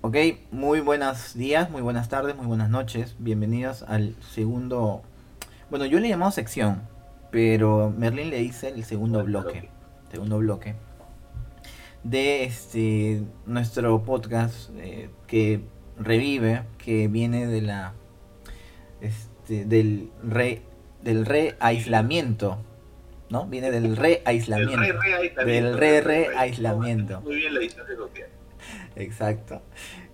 Ok, muy buenos días, muy buenas tardes, muy buenas noches. Bienvenidos al segundo. Bueno, yo le he llamado sección, pero Merlin le dice el segundo bloque. Segundo bloque. De este nuestro podcast eh, que revive, que viene de la. Este, del re del reaislamiento ¿no? Viene del re-aislamiento. Del re-re-aislamiento. Muy bien la de Exacto.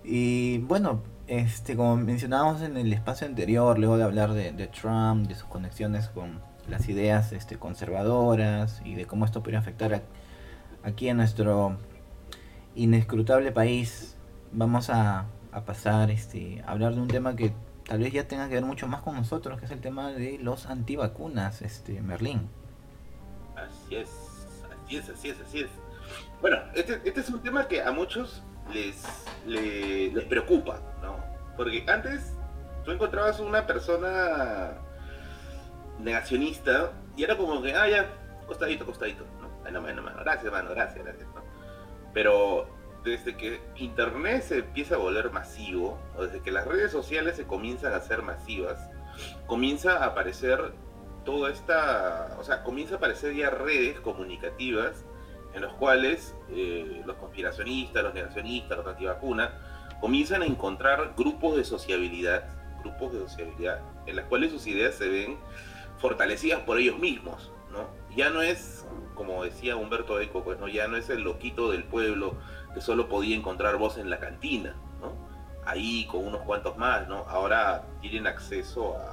Y bueno, este, como mencionábamos en el espacio anterior, luego de hablar de, Trump, de sus conexiones con las ideas este, conservadoras y de cómo esto puede afectar aquí en nuestro inescrutable país, vamos a, pasar este, a hablar de un tema que tal vez ya tenga que ver mucho más con nosotros, que es el tema de los antivacunas, este, Merlín. Así es, así es, así es, así es. Bueno, este, este es un tema que a muchos les, les, preocupa, ¿no? Porque antes tú encontrabas una persona negacionista y era como que, ah, ya, costadito, costadito, ¿no? Ay, no, no, no, gracias, hermano, gracias, gracias, ¿no? Pero desde que Internet se empieza a volver masivo, o desde que las redes sociales se comienzan a ser masivas, comienza a aparecer toda esta, o sea, comienza a aparecer ya redes comunicativas en los cuales eh, los conspiracionistas, los negacionistas, los antivacunas, comienzan a encontrar grupos de sociabilidad, grupos de sociabilidad, en las cuales sus ideas se ven fortalecidas por ellos mismos, ¿no? Ya no es, como decía Humberto Eco, pues no, ya no es el loquito del pueblo que solo podía encontrar voz en la cantina, ¿no? Ahí con unos cuantos más, ¿no? Ahora tienen acceso a,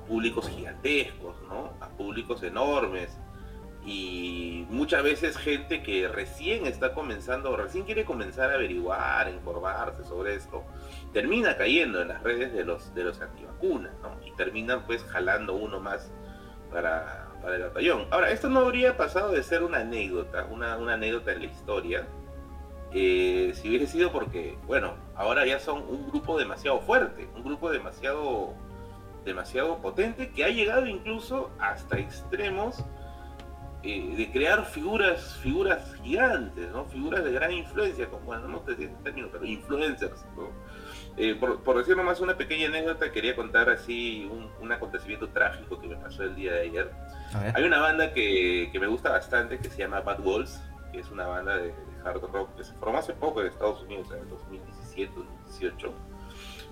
públicos gigantescos, ¿no? A públicos enormes. Y muchas veces gente que recién está comenzando, recién quiere comenzar a averiguar, informarse sobre esto, termina cayendo en las redes de los, de los antivacunas, ¿no? Y terminan pues jalando uno más para, el batallón. Ahora, esto no habría pasado de ser una anécdota, una, una anécdota en la historia, si hubiese sido porque, bueno, ahora ya son un grupo demasiado fuerte, un grupo demasiado demasiado potente que ha llegado incluso hasta extremos eh, de crear figuras, figuras gigantes, ¿no? figuras de gran influencia, como, bueno, no sé si este término, pero influencers. Eh, por, por, decir nomás una pequeña anécdota, quería contar así un, acontecimiento trágico que me pasó el día de ayer. Hay una banda que, que, me gusta bastante que se llama Bad Wolves, que es una banda de, hard rock que se formó hace poco en Estados Unidos, en el 2017, 2018.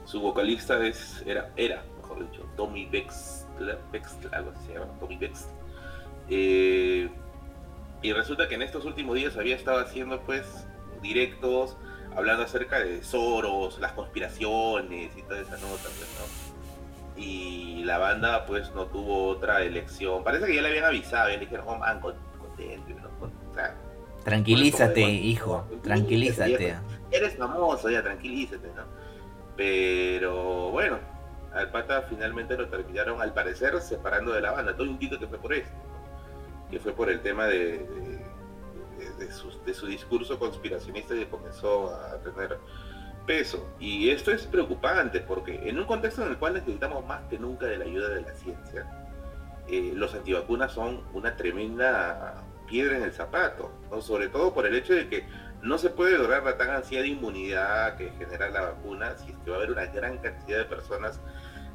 Su vocalista es, era, era mejor dicho, Tommy Bexler, algo así se llama, Tommy. Eh, y resulta que en estos últimos días había estado haciendo pues directos hablando acerca de Soros, las conspiraciones y toda esa nota, pues, ¿no? Y la banda pues no tuvo otra elección. Parece que ya le habían avisado, ya le dijeron, oh man, contento, ¿no? O sea, tranquilízate, hijo, tranquilízate. Eres famoso, ya tranquilízate, ¿no? Pero bueno, al pata finalmente lo terminaron, al parecer, separando de la banda. Todo indica que fue por esto, que fue por el tema de, de, su, discurso conspiracionista que comenzó a tener peso. Y esto es preocupante porque en un contexto en el cual necesitamos más que nunca de la ayuda de la ciencia, eh, los antivacunas son una tremenda piedra en el zapato, sobre todo por el hecho de que no se puede lograr la tan ansiada inmunidad que genera la vacuna si es que va a haber una gran cantidad de personas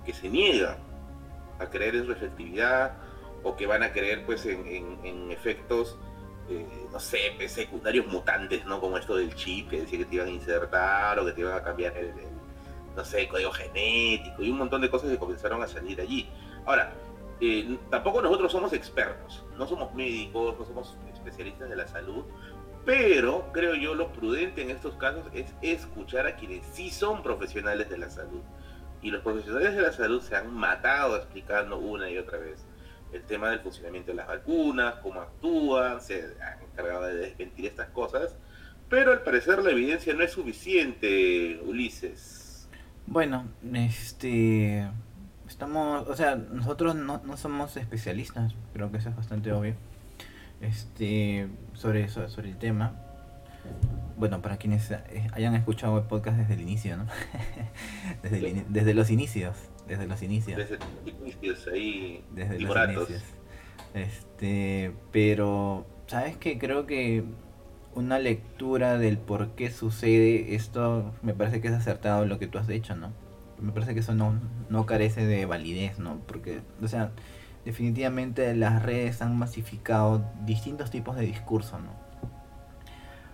que se niegan a creer en su efectividad o que van a creer pues en, efectos, eh, no sé, pues, secundarios mutantes, ¿no? Como esto del chip que decía que te iban a insertar o que te iban a cambiar el, no sé, código genético y un montón de cosas que comenzaron a salir allí. Ahora, eh, tampoco nosotros somos expertos, no somos médicos, no somos especialistas de la salud, pero creo yo lo prudente en estos casos es escuchar a quienes sí son profesionales de la salud. Y los profesionales de la salud se han matado explicando una y otra vez el tema del funcionamiento de las vacunas, cómo actúan, se han encargado de desmentir estas cosas, pero al parecer la evidencia no es suficiente, Ulises. Bueno, este estamos, o sea, nosotros no, no somos especialistas, creo que eso es bastante obvio este, sobre, eso, sobre el tema. Bueno, para quienes eh, hayan escuchado el podcast desde el inicio, ¿no? desde, desde los inicios. Desde los inicios. Desde los inicios, ahí. Desde los inicios. Este, pero, ¿sabes qué? Creo que una lectura del por qué sucede esto, me parece que es acertado lo que tú has dicho, ¿no? Me parece que eso no, no carece de validez, ¿no? Porque, o sea, definitivamente las redes han masificado distintos tipos de discurso, ¿no?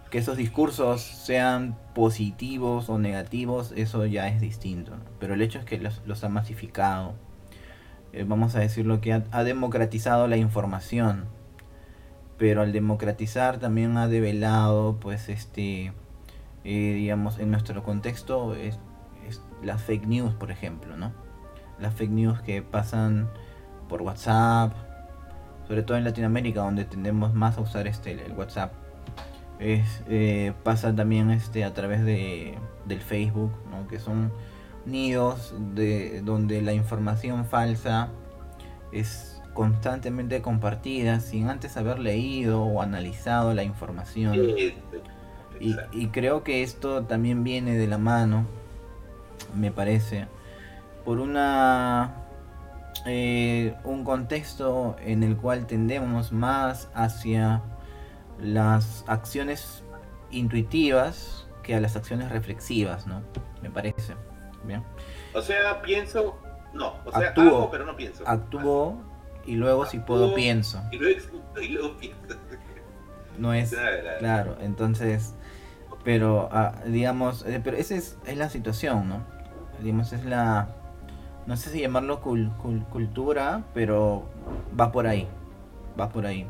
Que esos discursos sean positivos o negativos, eso ya es distinto. Pero el hecho es que los, ha masificado. Eh, vamos a decirlo que ha, ha democratizado la información pero al democratizar también ha develado pues este eh, digamos en nuestro contexto es, es, las fake news por ejemplo no las fake news que pasan por WhatsApp sobre todo en Latinoamérica donde tendemos más a usar este el WhatsApp es, eh, pasa también este a través de del Facebook ¿no? que son nidos de donde la información falsa es constantemente compartidas sin antes haber leído o analizado la información. Y, y, creo que esto también viene de la mano, me parece, por una eh, un contexto en el cual tendemos más hacia las acciones intuitivas que a las acciones reflexivas, ¿no? Me parece. Bien. O sea, pienso, no, o sea, actúo, pero no pienso. Actúo y luego si puedo pienso. Y luego, y luego pienso. No es claro, entonces, pero ah, digamos, eh, pero esa es, es, la situación, ¿no? Digamos, es la, no sé si llamarlo cul, cul, cultura, pero va por ahí, va por ahí.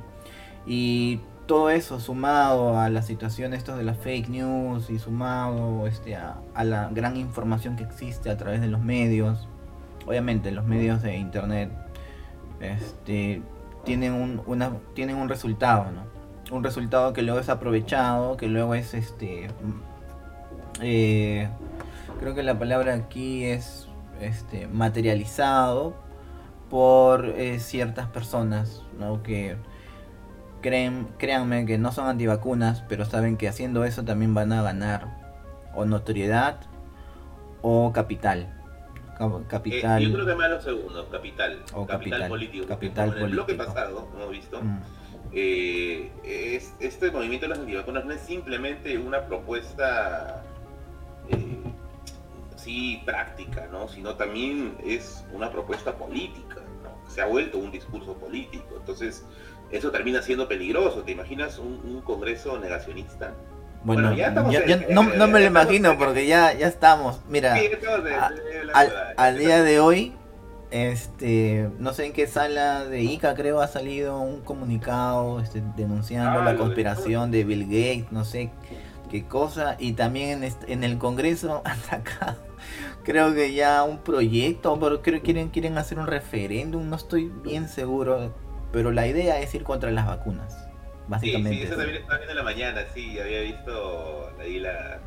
Y todo eso sumado a la situación esto de las fake news y sumado este, a, la gran información que existe a través de los medios, obviamente los medios de internet este, tienen un, una, tienen un resultado, ¿no? Un resultado que luego es aprovechado, que luego es este. Eh, creo que la palabra aquí es este, materializado por eh, ciertas personas, ¿no? Que creen, créanme que no son antivacunas, pero saben que haciendo eso también van a ganar o notoriedad o capital capital. Eh, yo creo que más lo segundo, capital. O capital, político. Capital en el bloque pasado, hemos visto, mm. eh, es, este movimiento de los antivacunas no es simplemente una propuesta eh, sí práctica, ¿no? sino también es una propuesta política. ¿no? Se ha vuelto un discurso político. Entonces, eso termina siendo peligroso. ¿Te imaginas un, un congreso negacionista? Bueno, ya estamos no, no, me lo imagino porque ya, ya estamos. Mira, al, día de hoy, este, no sé en qué sala de ICA creo ha salido un comunicado este, denunciando la conspiración de Bill Gates, no sé qué cosa, y también en, el Congreso han sacado, creo que ya un proyecto, pero creo que quieren, quieren hacer un referéndum, no estoy bien seguro, pero la idea es ir contra las vacunas. Básicamente. Sí, sí, eso también estaba viendo en la mañana, sí, había visto ahí la,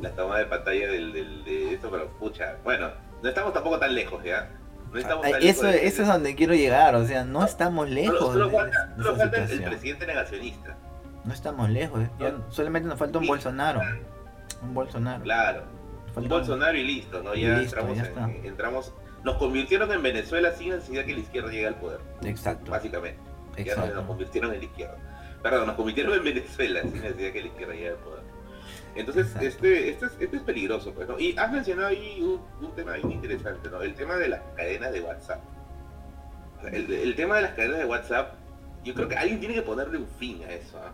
la toma de pantalla del, del, de esto, pero pucha, bueno, no estamos tampoco tan lejos, ¿ya? No estamos tan eso, lejos eso es donde quiero llegar, o sea, no estamos lejos. Solo, falta, de, solo falta el presidente negacionista. No estamos lejos, solamente nos falta un Bolsonaro. Un Bolsonaro. Claro. Un Bolsonaro y listo, ¿no? Ya, listo, entramos, ya en, entramos, nos convirtieron en Venezuela sin necesidad que la izquierda llegue al poder. Exacto. Básicamente. Exacto. Ya nos convirtieron en la izquierda. Perdón, nos convirtieron en Venezuela sin necesidad que la izquierda llegue al poder. Entonces, este, este, es, este es peligroso, pues, ¿no? Y has mencionado ahí un, un, tema bien interesante, ¿no? El tema de las cadenas de WhatsApp. El, el, tema de las cadenas de WhatsApp, yo creo que alguien tiene que ponerle un fin a eso, ¿eh?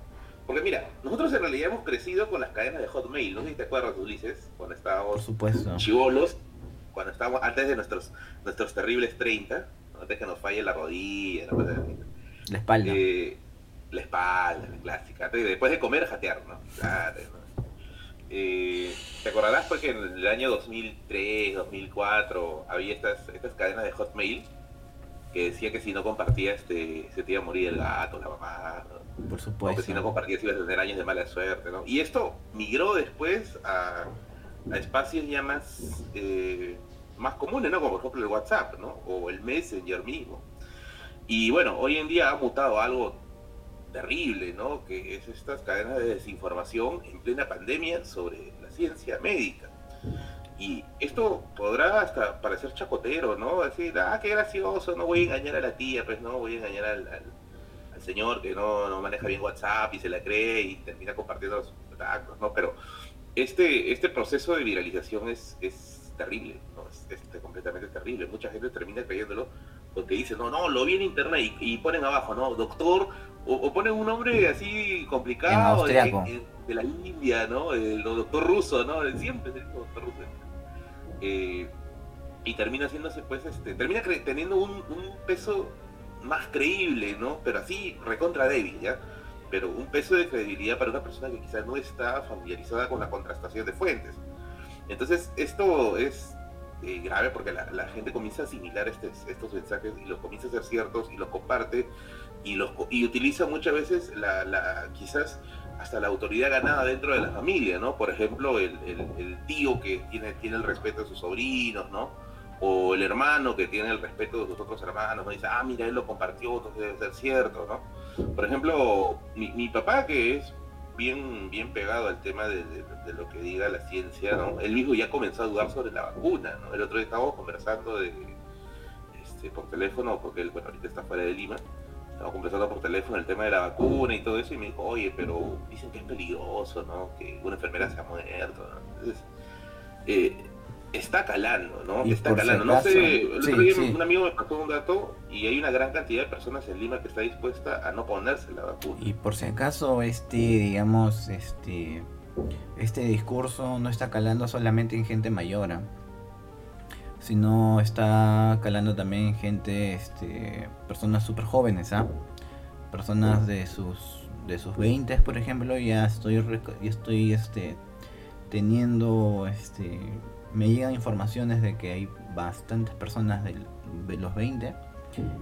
Porque mira, nosotros en realidad hemos crecido con las cadenas de Hotmail, no sé si te acuerdas, Ulises, cuando estábamos chivolos, cuando estábamos antes de nuestros nuestros terribles 30, antes que nos falle la rodilla, la espalda. Eh, la espalda, la clásica. Después de comer, jatear, ¿no? Claro, eh, ¿Te acordarás pues que en el año 2003, 2004 había estas, estas cadenas de Hotmail que decía que si no compartías este, se te iba a morir el gato, la mamá, por supuesto. O que si no compartías ibas a tener años de mala suerte, ¿no? Y esto migró después a, a espacios ya más, eh, más comunes, ¿no? Como por ejemplo el WhatsApp, ¿no? O el Messenger mismo. Y bueno, hoy en día ha mutado algo terrible, ¿no? Que es estas cadenas de desinformación en plena pandemia sobre la ciencia médica. Y esto podrá hasta parecer chacotero, ¿no? Decir, ah, qué gracioso, no voy a engañar a la tía, pues no voy a engañar al, señor que no, no, maneja bien WhatsApp y se la cree y termina compartiendo los contactos, ¿no? Pero este, este proceso de viralización es, es terrible, ¿no? Es, completamente terrible. Mucha gente termina creyéndolo porque dice, no, no, lo vi en internet y, ponen abajo, ¿no? Doctor, o, ponen un nombre así complicado de, la India, ¿no? El doctor ruso, ¿no? Siempre es el doctor ruso. Eh, y termina haciéndose, pues, este, termina teniendo un, un peso más creíble, ¿no? Pero así, recontra débil, ¿ya? Pero un peso de credibilidad para una persona que quizás no está familiarizada con la contrastación de fuentes. Entonces, esto es eh, grave porque la, gente comienza a asimilar estos mensajes y los comienza a ser ciertos y los comparte y, los, y utiliza muchas veces la, quizás hasta la autoridad ganada dentro de la familia, ¿no? Por ejemplo, el tío que tiene, tiene el respeto de sus sobrinos, ¿no? o el hermano que tiene el respeto de sus otros hermanos, ¿no? dice, ah, mira, él lo compartió, entonces debe ser cierto, ¿no? Por ejemplo, mi, papá, que es bien, bien pegado al tema de, lo que diga la ciencia, ¿no? Él mismo ya comenzó a dudar sobre la vacuna, ¿no? El otro día estábamos conversando de, este, por teléfono, porque él, bueno, ahorita está fuera de Lima, estábamos conversando por teléfono el tema de la vacuna y todo eso, y me dijo, oye, pero dicen que es peligroso, ¿no? Que una enfermera se ha muerto, ¿no? Entonces, eh, está calando, ¿no? está calando. no sé, el otro día un amigo me pasó un dato y hay una gran cantidad de personas en Lima que está dispuesta a no ponerse la vacuna. Y por si acaso este, digamos, este este discurso no está calando solamente en gente mayor, ¿ah? sino está calando también en gente, este, personas súper jóvenes, ¿ah? Personas de sus de sus 20, por ejemplo, ya estoy ya estoy este teniendo este me llegan informaciones de que hay bastantes personas de, los 20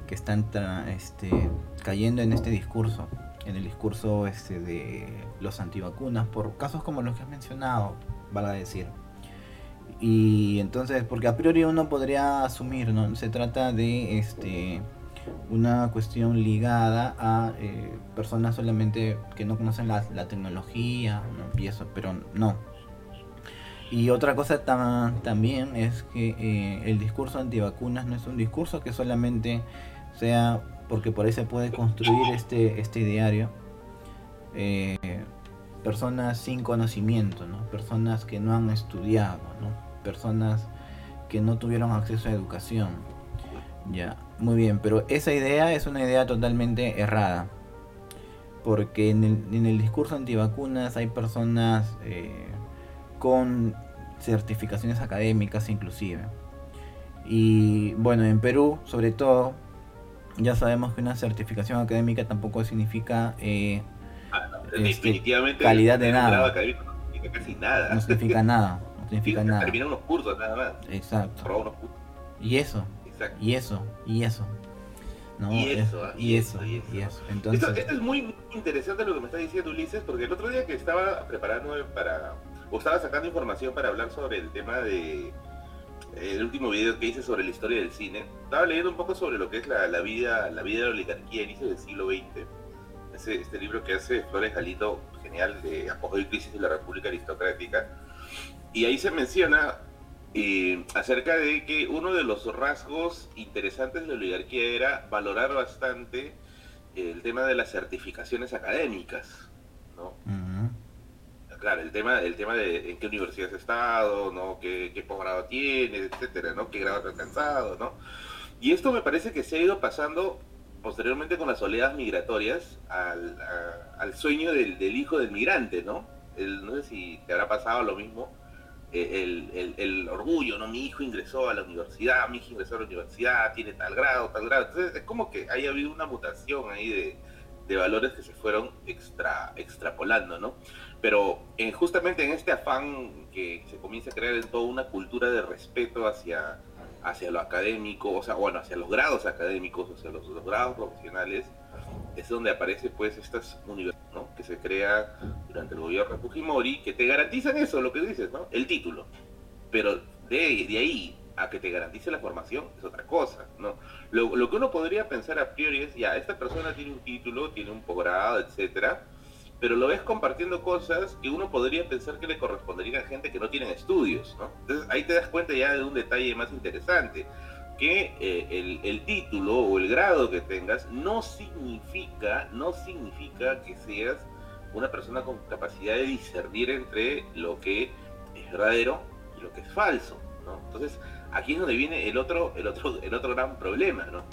que están este, cayendo en este discurso, en el discurso este, de los antivacunas, por casos como los que has mencionado, vale decir. Y entonces, porque a priori uno podría asumir, ¿no? Se trata de este una cuestión ligada a eh, personas solamente que no conocen la, tecnología, ¿no? y eso, pero no, y otra cosa también es que eh, el discurso antivacunas no es un discurso que solamente sea porque por ahí se puede construir este, este ideario. Eh, personas sin conocimiento, ¿no? personas que no han estudiado, ¿no? personas que no tuvieron acceso a educación. Ya, muy bien, pero esa idea es una idea totalmente errada. Porque en el, en el discurso antivacunas hay personas eh, con certificaciones académicas inclusive. Y bueno, en Perú, sobre todo, ya sabemos que una certificación académica tampoco significa eh, ah, este, calidad de nada. No significa casi nada. No significa nada. No significa nada. Termina unos cursos nada más. Exacto. Y eso. Y eso. Y eso. No, y, eso, y, eso, y eso, Entonces... Esto, es muy interesante lo que me está diciendo Ulises, porque el otro día que estaba preparando para, estaba sacando información para hablar sobre el tema de el último video que hice sobre la historia del cine. Estaba leyendo un poco sobre lo que es la, vida la vida de la oligarquía inicios del siglo XX. Este libro que hace Flores Galito, genial, de Apogeo y Crisis de la República Aristocrática. Y ahí se menciona eh, acerca de que uno de los rasgos interesantes de la oligarquía era valorar bastante el tema de las certificaciones académicas. ¿no? Claro, el tema, el tema de en qué universidad has estado, ¿no? Qué, qué posgrado tienes, etcétera, ¿no? Qué grado has alcanzado, ¿no? Y esto me parece que se ha ido pasando posteriormente con las oleadas migratorias al, al sueño del, del, hijo del migrante, ¿no? No sé si te habrá pasado lo mismo, eh, el, el, el, orgullo, ¿no? Mi hijo ingresó a la universidad, mi hijo ingresó a la universidad, tiene tal grado, tal grado. Entonces es como que haya habido una mutación ahí de, de valores que se fueron extra, extrapolando, ¿no? Pero en, justamente en este afán que se comienza a crear en toda una cultura de respeto hacia, hacia lo académico, o sea, bueno, hacia los grados académicos, hacia los, los grados profesionales, es donde aparece pues estas universidades, ¿no? Que se crea durante el gobierno de Fujimori, que te garantizan eso, lo que dices, ¿no? El título. Pero de, de ahí a que te garantice la formación es otra cosa, ¿no? Lo, lo, que uno podría pensar a priori es, ya, esta persona tiene un título, tiene un posgrado, etcétera, pero lo ves compartiendo cosas que uno podría pensar que le corresponderían a gente que no tiene estudios, ¿no? Entonces ahí te das cuenta ya de un detalle más interesante. que eh, el, título o el grado que tengas no significa, no significa que seas una persona con capacidad de discernir entre lo que es verdadero y lo que es falso, ¿no? Entonces, aquí es donde viene el otro, el otro, el otro gran problema, ¿no?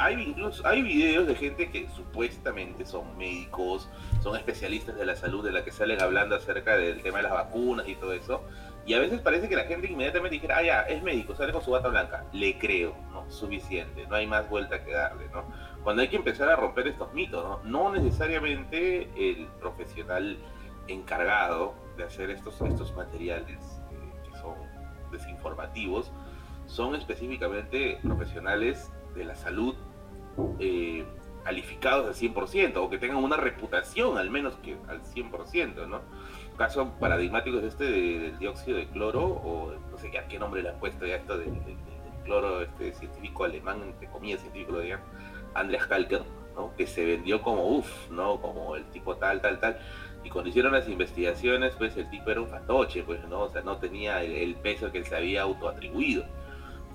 Hay incluso, hay videos de gente que supuestamente son médicos, son especialistas de la salud, de la que salen hablando acerca del tema de las vacunas y todo eso, y a veces parece que la gente inmediatamente dijera, ah, ya, es médico, sale con su bata blanca. Le creo, ¿no? Suficiente, no hay más vuelta que darle, ¿no? Cuando hay que empezar a romper estos mitos, ¿no? No necesariamente el profesional encargado de hacer estos, estos materiales eh, que son desinformativos son específicamente profesionales de la salud eh, calificados al 100% o que tengan una reputación al menos que al 100%, ¿no? caso paradigmático es este del dióxido de cloro, o no sé qué, qué nombre le han puesto ya esto del, cloro este científico alemán, entre comillas científico lo digan, Andreas Kalker, ¿no? que se vendió como uff, ¿no? como el tipo tal, tal, tal. Y cuando hicieron las investigaciones, pues el tipo era un fantoche, pues, ¿no? O sea, no tenía el, peso que él se había autoatribuido.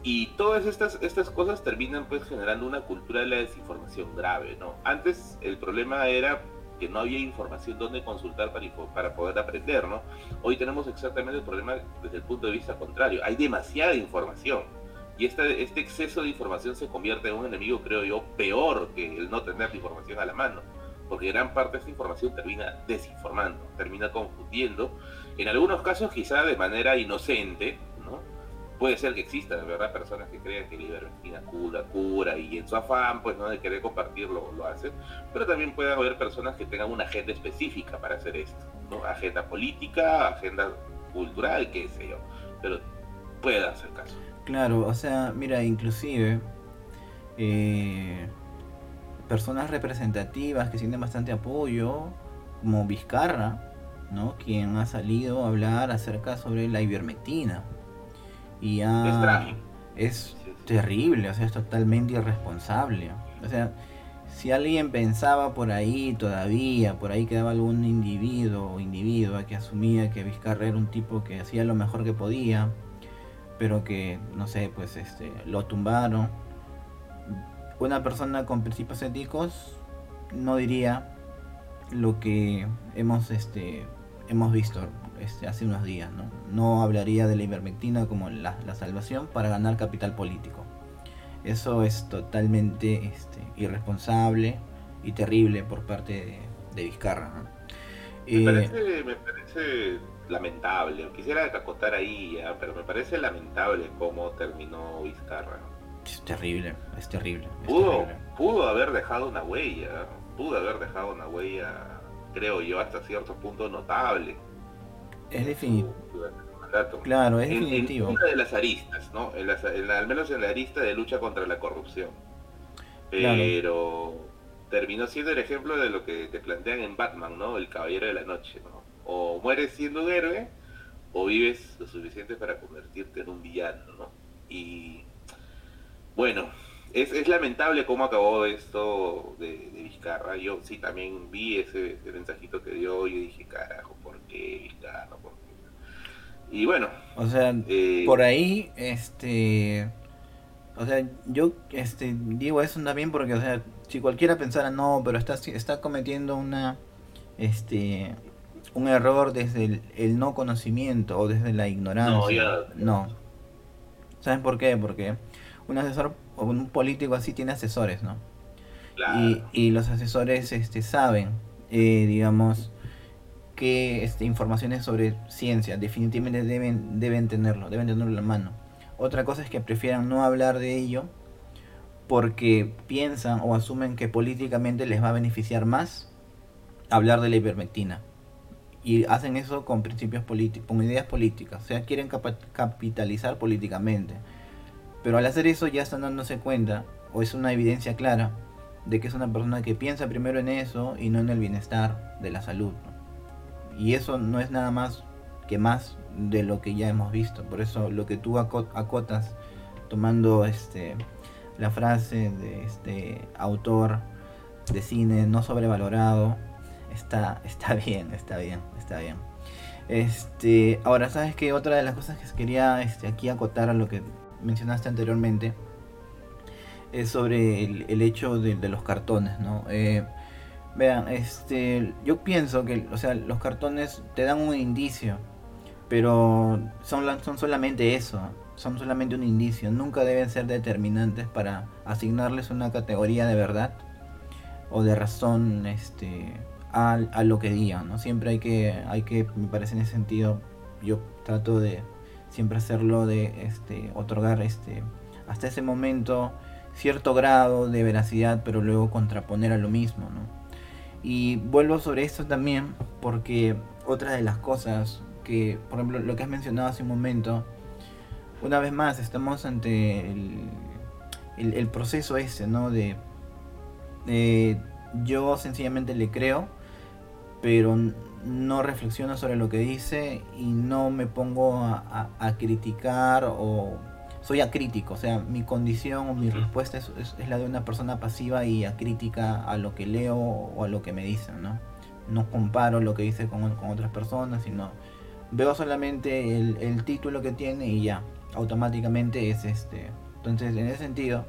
Y todas estas, estas cosas terminan pues generando una cultura de la desinformación grave, ¿no? Antes el problema era que no había información donde consultar para, para poder aprender, ¿no? Hoy tenemos exactamente el problema desde el punto de vista contrario. Hay demasiada información. Y este, exceso de información se convierte en un enemigo, creo yo, peor que el no tener la información a la mano. Porque gran parte de esta información termina desinformando, termina confundiendo. En algunos casos quizá de manera inocente, puede ser que exista, de verdad, personas que crean que la ivermectina cura, cura y en su afán, pues, ¿no? De querer compartirlo, lo hacen. Pero también puede haber personas que tengan una agenda específica para hacer esto, ¿no? Agenda política, agenda cultural, qué sé yo. Pero puede hacer caso. Claro, o sea, mira, inclusive eh, personas representativas que sienten bastante apoyo, como Vizcarra, ¿no? Quien ha salido a hablar acerca sobre la ivermectina y es, terrible, o sea, es totalmente irresponsable. O sea, si alguien pensaba por ahí todavía, por ahí quedaba algún individuo o individua que asumía que Vizcarra era un tipo que hacía lo mejor que podía, pero que, no sé, pues este, lo tumbaron. Una persona con principios éticos no diría lo que hemos, este, hemos visto este, hace unos días. ¿no? no hablaría de la ivermectina como la, salvación para ganar capital político. Eso es totalmente este, irresponsable y terrible por parte de, Vizcarra. Me, eh, parece, me, parece, lamentable, quisiera acotar ahí, pero me parece lamentable cómo terminó Vizcarra. Es terrible, es terrible. pudo, pudo haber dejado una huella, pudo haber dejado una huella, creo yo, hasta cierto punto notable es definitivo. Claro, es definitivo. una de las aristas, ¿no? al menos en la arista de lucha contra la corrupción. Pero terminó siendo el ejemplo de lo que te plantean en Batman, ¿no? El Caballero de la Noche, ¿no? O mueres siendo un héroe o vives lo suficiente para convertirte en un villano, ¿no? Y bueno, es, lamentable cómo acabó esto de, Vizcarra. Yo sí también vi ese, mensajito que dio y dije, carajo, Y bueno. O sea, eh, por ahí, este... O sea, yo este, digo eso también porque, o sea, si cualquiera pensara, no, pero está, está cometiendo una... Este, un error desde el, no conocimiento o desde la ignorancia. No, no. ¿Saben por qué? Porque un asesor o un político así tiene asesores, ¿no? Y, los asesores este, saben, eh, digamos, este, informaciones sobre ciencia definitivamente deben, deben tenerlo, deben tenerlo en la mano. Otra cosa es que prefieran no hablar de ello porque piensan o asumen que políticamente les va a beneficiar más hablar de la ivermectina. Y hacen eso con principios políticos, con ideas políticas. O sea, quieren capitalizar políticamente. Pero al hacer eso ya están dándose cuenta, o es una evidencia clara, de que es una persona que piensa primero en eso y no en el bienestar de la salud. Y eso no es nada más que más de lo que ya hemos visto. Por eso lo que tú acotas, tomando este la frase de este autor de cine no sobrevalorado, está, está bien, está bien, está bien. Este, ahora, ¿sabes que Otra de las cosas que quería este, aquí acotar a lo que mencionaste anteriormente es sobre el, hecho de, los cartones, ¿no? Eh, vean, este, yo pienso que, o sea, los cartones te dan un indicio, pero son, son solamente eso, son solamente un indicio, nunca deben ser determinantes para asignarles una categoría de verdad o de razón, este, a, a lo que digan, ¿no? Siempre hay que, hay que, me parece en ese sentido, yo trato de siempre hacerlo de este, otorgar este, hasta ese momento cierto grado de veracidad, pero luego contraponer a lo mismo, ¿no? Y vuelvo sobre esto también porque otra de las cosas que, por ejemplo, lo que has mencionado hace un momento, una vez más estamos ante el, el, proceso ese, ¿no? De, yo sencillamente le creo, pero no reflexiono sobre lo que dice y no me pongo a, a criticar o soy acrítico, o sea, mi condición o mi respuesta es, la de una persona pasiva y acrítica a lo que leo o a lo que me dicen, ¿no? No comparo lo que dice con, otras personas, sino veo solamente el, título que tiene y ya, automáticamente es este. Entonces, en ese sentido,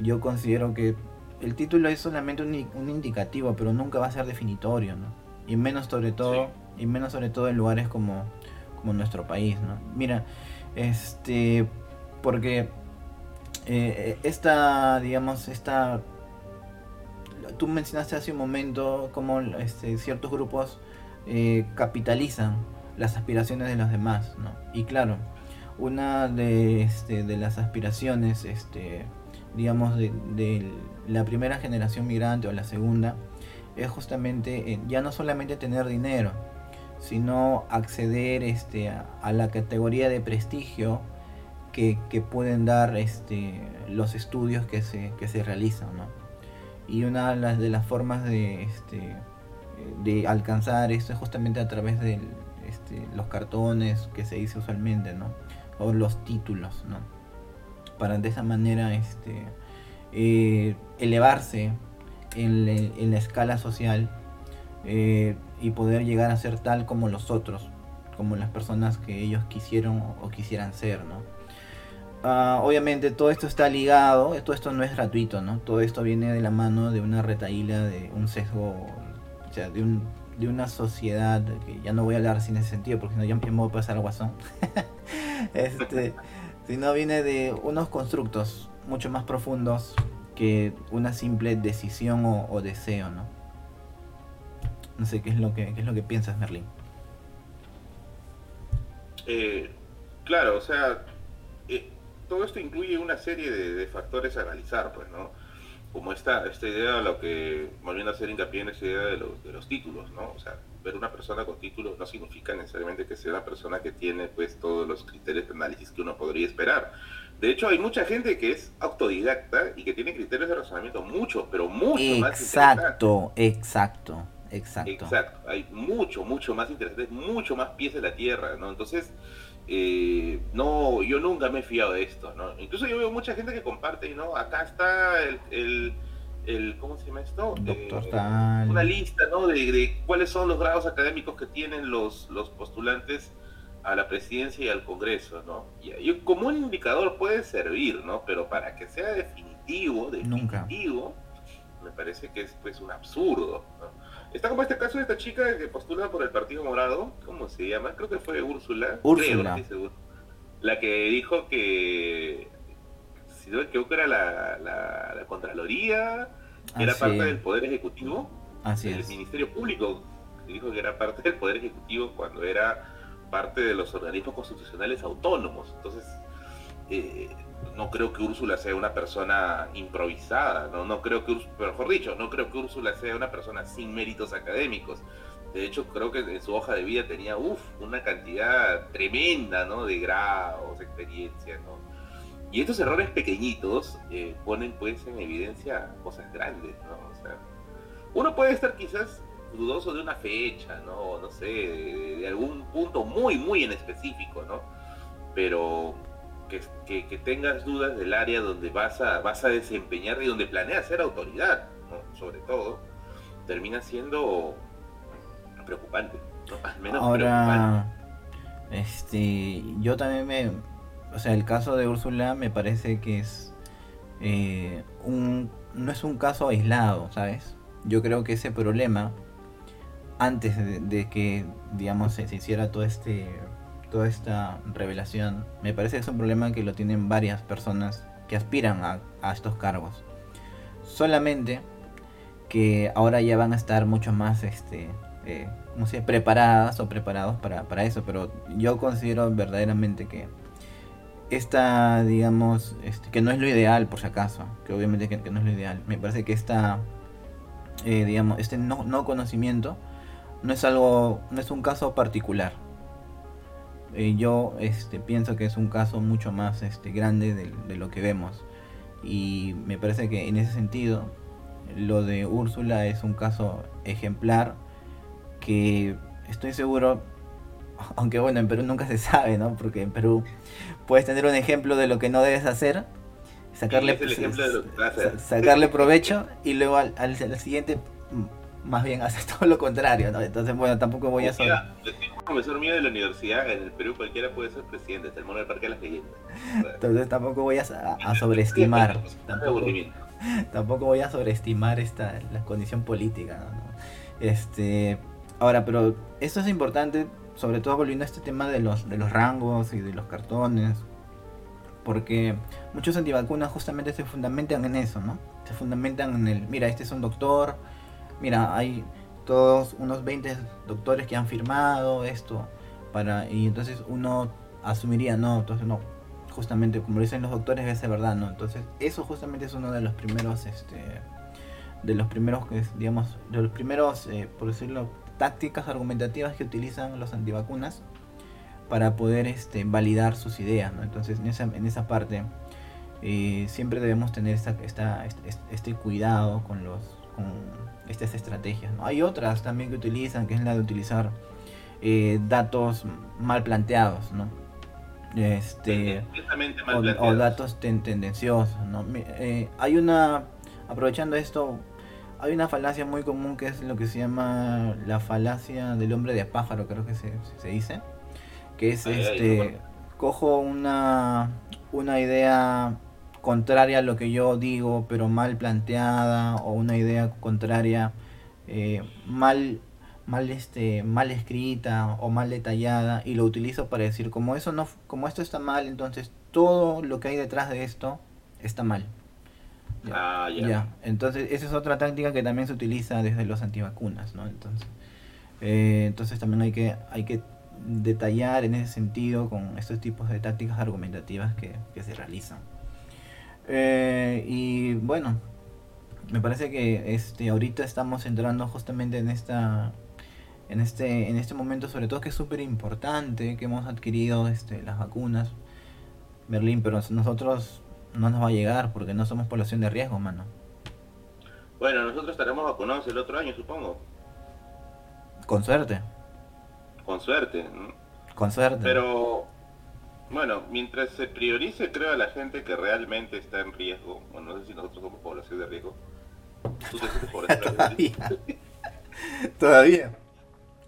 yo considero que el título es solamente un, indicativo, pero nunca va a ser definitorio, ¿no? Y menos sobre todo, y menos sobre todo en lugares como, como nuestro país, ¿no? Mira, este porque eh, esta, digamos, esta... Tú mencionaste hace un momento cómo este, ciertos grupos eh, capitalizan las aspiraciones de los demás, ¿no? Y claro, una de, este, de las aspiraciones, este, digamos, de, la primera generación migrante o la segunda, es justamente eh, ya no solamente tener dinero, sino acceder este, a la categoría de prestigio que, pueden dar este, los estudios que se, realizan. ¿no? Y una de las, formas de, este, de alcanzar esto es justamente a través de este, los cartones que se dice usualmente, ¿no? o los títulos, ¿no? para de esa manera eh, elevarse en, en, la escala social eh, y poder llegar a ser tal como los otros, como las personas que ellos quisieron o quisieran ser, ¿no? Ah, obviamente todo esto está ligado, todo esto no es gratuito, ¿no? Todo esto viene de la mano de una retaíla, de un sesgo, o sea, de, un, de una sociedad, que ya no voy a hablar sin ese sentido, porque si no ya me puedo pasar guasón. este, sino viene de unos constructos mucho más profundos que una simple decisión o, deseo, ¿no? No sé qué es lo que, qué es lo que piensas, Merlin. Eh, claro, o sea, eh, todo esto incluye una serie de, factores a analizar, pues, ¿no? Como esta, esta idea, lo que, volviendo a hacer hincapié en esta idea de los, de los títulos, ¿no? O sea, ver una persona con títulos no significa necesariamente que sea una persona que tiene, pues, todos los criterios de análisis que uno podría esperar. De hecho, hay mucha gente que es autodidacta y que tiene criterios de razonamiento mucho, pero mucho más Exacto, exacto, exacto. Exacto, hay mucho, mucho más interesante, mucho más pies en la tierra, ¿no? Entonces, eh, no, yo nunca me he fiado de esto, ¿no? Incluso yo veo mucha gente que comparte, ¿no? Acá está el, el, ¿cómo se llama esto? Doctor eh, una lista, ¿no? De, cuáles son los grados académicos que tienen los, los postulantes a la presidencia y al Congreso, ¿no? Y, como un indicador puede servir, ¿no? Pero para que sea definitivo, definitivo, me parece que es pues un absurdo, ¿no? Está como este caso de esta chica que postula por el Partido Morado, ¿cómo se llama? Creo que fue Úrsula. Úrsula. La que dijo que, si no me equivoco, era la, la, Contraloría, que era parte del Poder Ejecutivo, Así el Ministerio Público, dijo que era parte del Poder Ejecutivo cuando era parte de los organismos constitucionales autónomos. Entonces, eh, no creo que Úrsula sea una persona improvisada, no, no creo que, mejor dicho, no creo que Úrsula sea una persona sin méritos académicos. De hecho, creo que en su hoja de vida tenía, uff, una cantidad tremenda, ¿no? De grados, experiencia, ¿no? Y estos errores pequeñitos eh, ponen, pues, en evidencia cosas grandes, ¿no? O sea, uno puede estar quizás dudoso de una fecha, ¿no? No sé, de algún punto muy, muy en específico, ¿no? Pero que, tengas dudas del área donde vas a, vas a desempeñar y donde planeas ser autoridad, sobre todo, termina siendo preocupante, al menos Ahora, este, yo también me, o sea, el caso de Úrsula me parece que es eh, un, no es un caso aislado, ¿sabes? Yo creo que ese problema, antes de, que, digamos, se, hiciera todo este, toda esta revelación, me parece que es un problema que lo tienen varias personas que aspiran a, estos cargos. Solamente que ahora ya van a estar mucho más, este, eh, no sé, preparadas o preparados para, para eso, pero yo considero verdaderamente que esta, digamos, este, que no es lo ideal, por si acaso, que obviamente que, no es lo ideal, me parece que esta, eh, digamos, este no, no, conocimiento no es algo, no es un caso particular. Eh, yo este, pienso que es un caso mucho más este, grande de, de, lo que vemos. Y me parece que en ese sentido, lo de Úrsula es un caso ejemplar que estoy seguro aunque bueno, en Perú nunca se sabe, ¿no? Porque en Perú puedes tener un ejemplo de lo que no debes hacer, sacarle, sacarle provecho y luego al, al, siguiente mm, más bien haces todo lo contrario, ¿no? Entonces, bueno, tampoco voy a saber. Profesor mío de la universidad, en el Perú cualquiera puede ser presidente, hasta el mono del Parque de las Leyendas. Entonces tampoco voy a, a, sobreestimar. Tampoco, tampoco, voy a sobreestimar esta la condición política, ¿no? Este, ahora, pero esto es importante sobre todo volviendo a este tema de los, de los rangos y de los cartones, porque muchos antivacunas justamente se fundamentan en eso, ¿no? Se fundamentan en el, mira, este es un doctor, mira, hay todos unos 20 doctores que han firmado esto, para, y entonces uno asumiría, no, entonces no, justamente como dicen los doctores, es verdad, ¿no? Entonces eso justamente es uno de los primeros, este, de los primeros, digamos, de los primeros, eh, por decirlo, tácticas argumentativas que utilizan los antivacunas para poder este, validar sus ideas. Entonces, en esa, en esa parte, eh, siempre debemos tener esta, este, este cuidado con, los, con estas estrategias. Hay otras también que utilizan, que es la de utilizar eh, datos mal planteados. ¿no? Este, o, datos tendenciosos. ¿no? Eh, hay una, aprovechando esto, hay una falacia muy común que es lo que se llama la falacia del hombre de pájaro, creo que se, dice. Que es este. cojo una, una idea contraria a lo que yo digo, pero mal planteada, o una idea contraria eh, mal, mal, este, mal escrita o mal detallada, y lo utilizo para decir como eso no, como esto está mal, entonces todo lo que hay detrás de esto está mal. Ah, ya. Entonces, esa es otra táctica que también se utiliza desde los antivacunas, ¿no? Entonces, eh, entonces también hay que, hay que detallar en ese sentido con estos tipos de tácticas argumentativas que, se realizan. Eh, y bueno, me parece que este ahorita estamos entrando justamente en esta en este en este momento sobre todo que es súper importante que hemos adquirido este las vacunas Berlín pero nosotros no nos va a llegar porque no somos población de riesgo, mano. Bueno, nosotros estaremos vacunados el otro año, supongo. Con suerte. Con suerte. Con suerte. Pero, bueno, mientras se priorice, creo, a la gente que realmente está en riesgo, bueno, no sé si nosotros somos población de riesgo. ¿Tú te sientes población de riesgo? Todavía.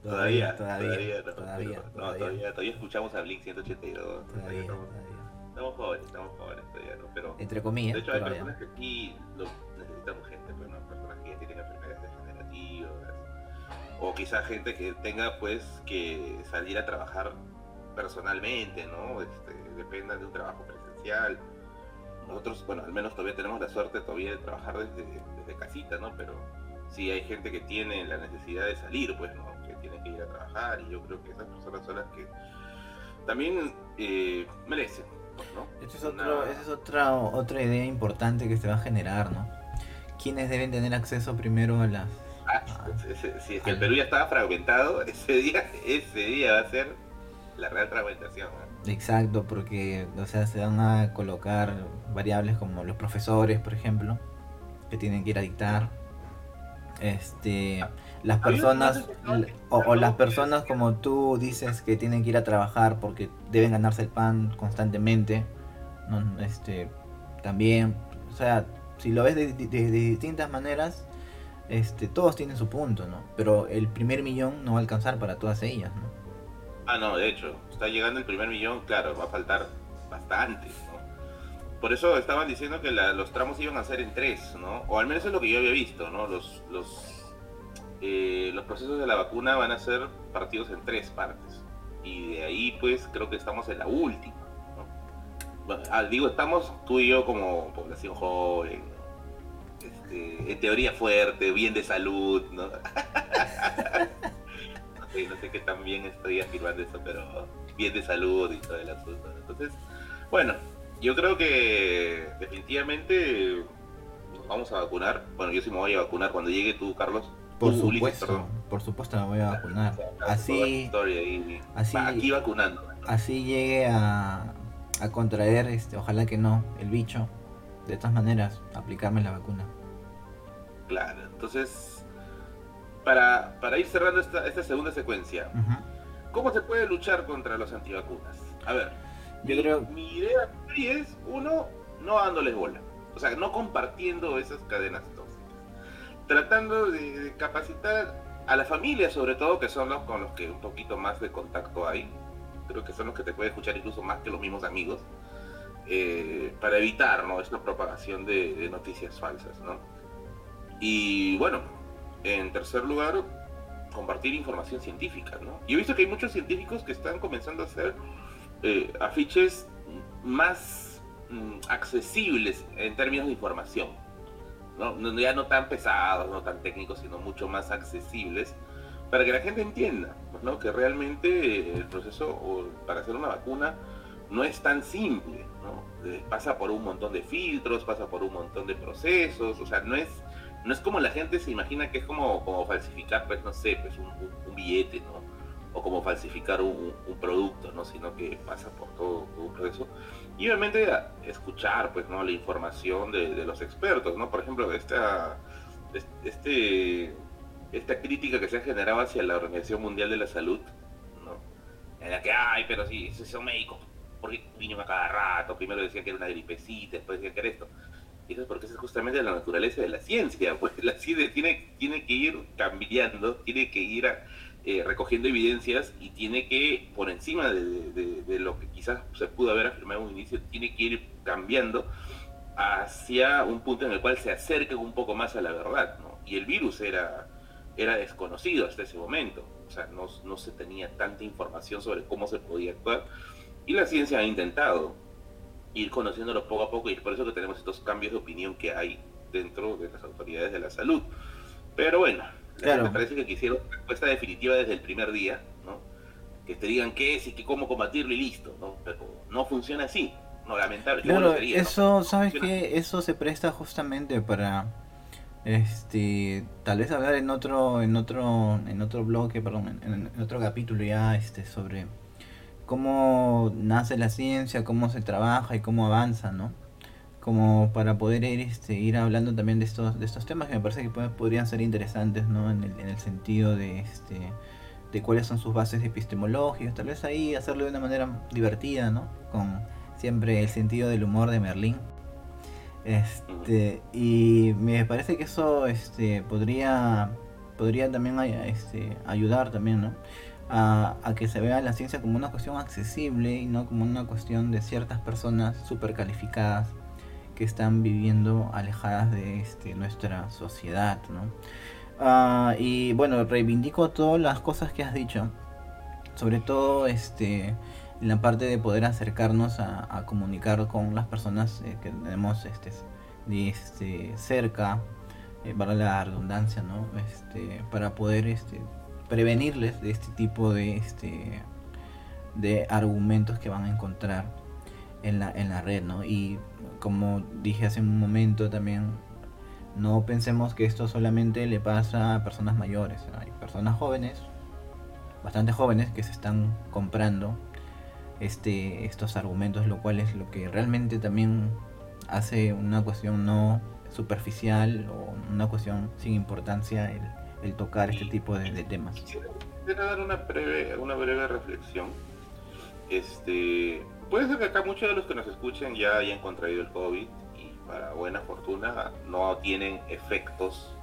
Todavía. Todavía. Todavía. Todavía. Todavía. Todavía escuchamos a Blink 182. Todavía. Todavía. Estamos jóvenes, estamos jóvenes todavía, ¿no? Pero, Entre comillas. De hecho, hay personas que aquí lo, necesitan urgente, pero no personas que ya tienen enfermedades degenerativas. O quizá gente que tenga, pues, que salir a trabajar personalmente, ¿no? Este, dependa de un trabajo presencial. Nosotros, bueno, al menos todavía tenemos la suerte todavía de trabajar desde, desde casita, ¿no? Pero sí hay gente que tiene la necesidad de salir, pues, ¿no? Que tiene que ir a trabajar y yo creo que esas personas son las que también eh, merecen esa es, otra, otra idea importante que se va a generar, ¿no? ¿Quiénes deben tener acceso primero a las... Ah, si es que el Perú ya estaba fragmentado, ese día, ese día va a ser la real fragmentación. Exacto, porque o sea, se van a colocar variables como los profesores, por ejemplo, que tienen que ir a dictar. Este, las personas o, las personas como tú dices que tienen que ir a trabajar porque deben ganarse el pan constantemente este también o sea si lo ves de, distintas maneras este todos tienen su punto no pero el primer millón no va a alcanzar para todas ellas no ah no de hecho está llegando el primer millón claro va a faltar bastante por eso estaban diciendo que los tramos iban a ser en tres, ¿no? O al menos es lo que yo había visto, ¿no? Los, los, eh, los procesos de la vacuna van a ser partidos en tres partes. Y de ahí, pues, creo que estamos en la última, ¿no? Ah, digo, estamos tú y yo como población joven, este, en teoría fuerte, bien de salud, ¿no? no, sé, no sé qué tan bien estoy afirmando eso, pero bien de salud y todo el asunto. Entonces, bueno, yo creo que definitivamente nos vamos a vacunar. Bueno, yo sí me voy a vacunar cuando llegue tú, Carlos. Por supuesto, por supuesto me voy a vacunar. Así, así aquí vacunando. Así llegue a, a contraer, este, ojalá que no, el bicho. De todas maneras, aplicarme la vacuna. Claro, entonces, para, para ir cerrando esta, esta segunda secuencia, ¿cómo se puede luchar contra los antivacunas? A ver, yo mi, creo... mi idea es, uno, no dándoles bola. O sea, no compartiendo esas cadenas tóxicas. Tratando de, capacitar a la familia, sobre todo, que son los con los que un poquito más de contacto hay. Creo que son los que te pueden escuchar incluso más que los mismos amigos. Eh, para evitar ¿no? esta propagación de, noticias falsas. ¿no? Y bueno, en tercer lugar, compartir información científica. ¿no? Y he visto que hay muchos científicos que están comenzando a hacer eh, afiches más mm, accesibles en términos de información. ¿no? Ya no tan pesados, no tan técnicos, sino mucho más accesibles para que la gente entienda ¿no? que realmente el proceso para hacer una vacuna no es tan simple. ¿no? Eh, pasa por un montón de filtros, pasa por un montón de procesos, o sea, no es, no es como la gente se imagina que es como, como falsificar, pues no sé, pues un, billete, ¿no? o como falsificar un, producto, ¿no? sino que pasa por todo, un proceso. Y obviamente escuchar pues, ¿no? la información de, los expertos, ¿no? por ejemplo, esta, este, esta crítica que se ha generado hacia la Organización Mundial de la Salud, ¿no? en la que, ay, pero si, si son médicos, porque vino a cada rato? Primero decían que era una gripecita, después decían que era esto. Y eso es porque es justamente la naturaleza de la ciencia, pues la ciencia tiene, tiene que ir cambiando, tiene que ir eh, recogiendo evidencias y tiene que, por encima de, lo que quizás se pudo haber afirmado en un inicio, tiene que ir cambiando hacia un punto en el cual se acerque un poco más a la verdad. ¿no? Y el virus era, era desconocido hasta ese momento, o sea, no, no se tenía tanta información sobre cómo se podía actuar. Y la ciencia ha intentado ir conociéndolo poco a poco y es por eso que tenemos estos cambios de opinión que hay dentro de las autoridades de la salud. Pero bueno, me parece que quisieron una respuesta definitiva desde el primer día, ¿no? Que te digan qué es y que cómo combatirlo y listo, ¿no? Pero no funciona así, no, lamentable. Claro, eso, ¿sabes qué? Eso se presta justamente para este tal vez hablar en otro en otro en otro bloque perdón en, en, otro capítulo ya este sobre cómo nace la ciencia cómo se trabaja y cómo avanza no como para poder ir, este, ir hablando también de estos, de estos temas que me parece que podrían ser interesantes, ¿no? En el, en el sentido de, este, de cuáles son sus bases epistemológicas, tal vez ahí hacerlo de una manera divertida, ¿no? Con siempre el sentido del humor de Merlín. Este, y me parece que eso este, podría, podría también este, ayudar también, ¿no? A, que se vea la ciencia como una cuestión accesible y no como una cuestión de ciertas personas super calificadas que están viviendo alejadas de este, nuestra sociedad. ¿no? Ah, y bueno, reivindico todas las cosas que has dicho, sobre todo este, en la parte de poder acercarnos a, comunicar con las personas eh, que tenemos este, este, cerca, eh, para la redundancia, ¿no? este, para poder este, prevenirles de este tipo de, este, de argumentos que van a encontrar en la, en la red, ¿no? Y como dije hace un momento también, no pensemos que esto solamente le pasa a personas mayores. Hay personas jóvenes, bastante jóvenes, que se están comprando este, estos argumentos, lo cual es lo que realmente también hace una cuestión no superficial o una cuestión sin importancia el, tocar este tipo de, temas. Quisiera dar una breve, una breve reflexión. Este, Puede ser que acá muchos de los que nos escuchen ya hayan contraído el COVID y para buena fortuna no tienen efectos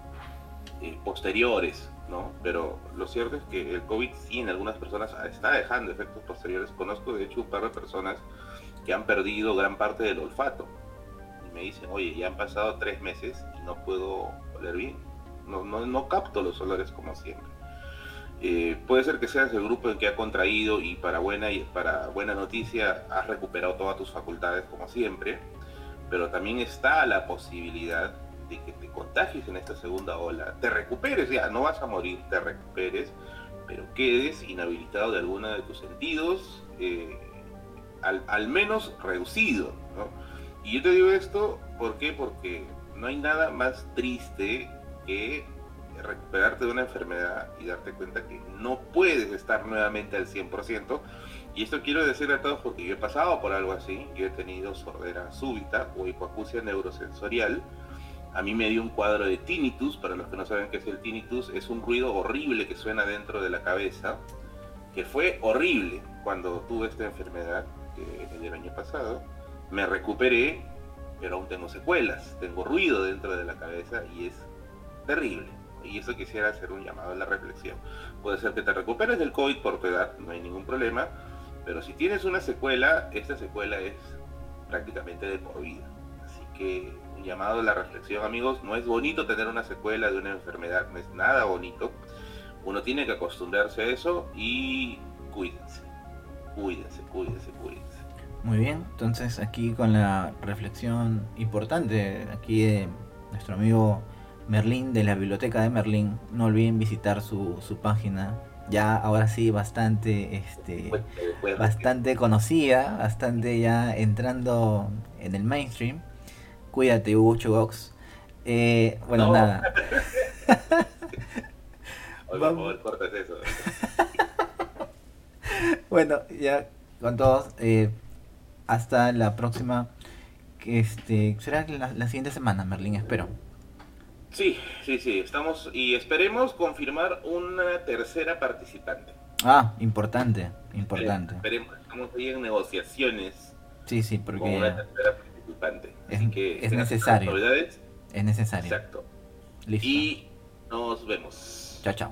eh, posteriores, ¿no? Pero lo cierto es que el COVID sí en algunas personas está dejando efectos posteriores. Conozco de hecho un par de personas que han perdido gran parte del olfato, me dicen, oye, ya han pasado tres meses y no puedo oler bien. No, capto los olores como siempre. Eh, puede ser que seas el grupo en que ha contraído y para buena, y para noticia has recuperado todas tus facultades como siempre, pero también está la posibilidad de que te contagies en esta segunda ola, te recuperes, ya no vas a morir, te recuperes, pero quedes inhabilitado de alguna de tus sentidos, eh, al, menos reducido. Y yo te digo esto. Porque no hay nada más triste que recuperarte de una enfermedad y darte cuenta que no puedes estar nuevamente al 100%. Y esto quiero decir a todos porque yo he pasado por algo así. Yo he tenido sordera súbita o hipoacusia neurosensorial. A mí me dio un cuadro de tinnitus. Para los que no saben qué es el tinnitus, es un ruido horrible que suena dentro de la cabeza, que fue horrible cuando tuve esta enfermedad el año pasado. Me recuperé, pero aún tengo secuelas. Tengo ruido dentro de la cabeza y es terrible y eso quisiera hacer un llamado a la reflexión. Puede ser que te recuperes del COVID por tu edad, no hay ningún problema, pero si tienes una secuela, esta secuela es prácticamente de por vida. Así que un llamado a la reflexión, amigos, no es bonito tener una secuela de una enfermedad, no es nada bonito. Uno tiene que acostumbrarse a eso y cuídense, cuídense, cuídense, cuídense. Muy bien, entonces aquí con la reflexión importante aquí de nuestro amigo Merlín de la biblioteca de Merlín. No olviden visitar su, página. Ya ahora sí bastante este bastante conocida, bastante ya entrando en el mainstream. Cuídate Hugo Chugox. Eh, bueno, nada. eso. bueno, ya con todos. Eh, hasta la próxima. Este, será la, la siguiente semana, Merlín, espero. Sí, sí, sí, estamos y esperemos confirmar una tercera participante. Ah, importante, importante. Esperemos, estamos ahí en negociaciones. Sí, sí, porque con una tercera participante. Es, es necesario. Es necesario. Exacto. Listo. Y nos vemos. Chao, chao.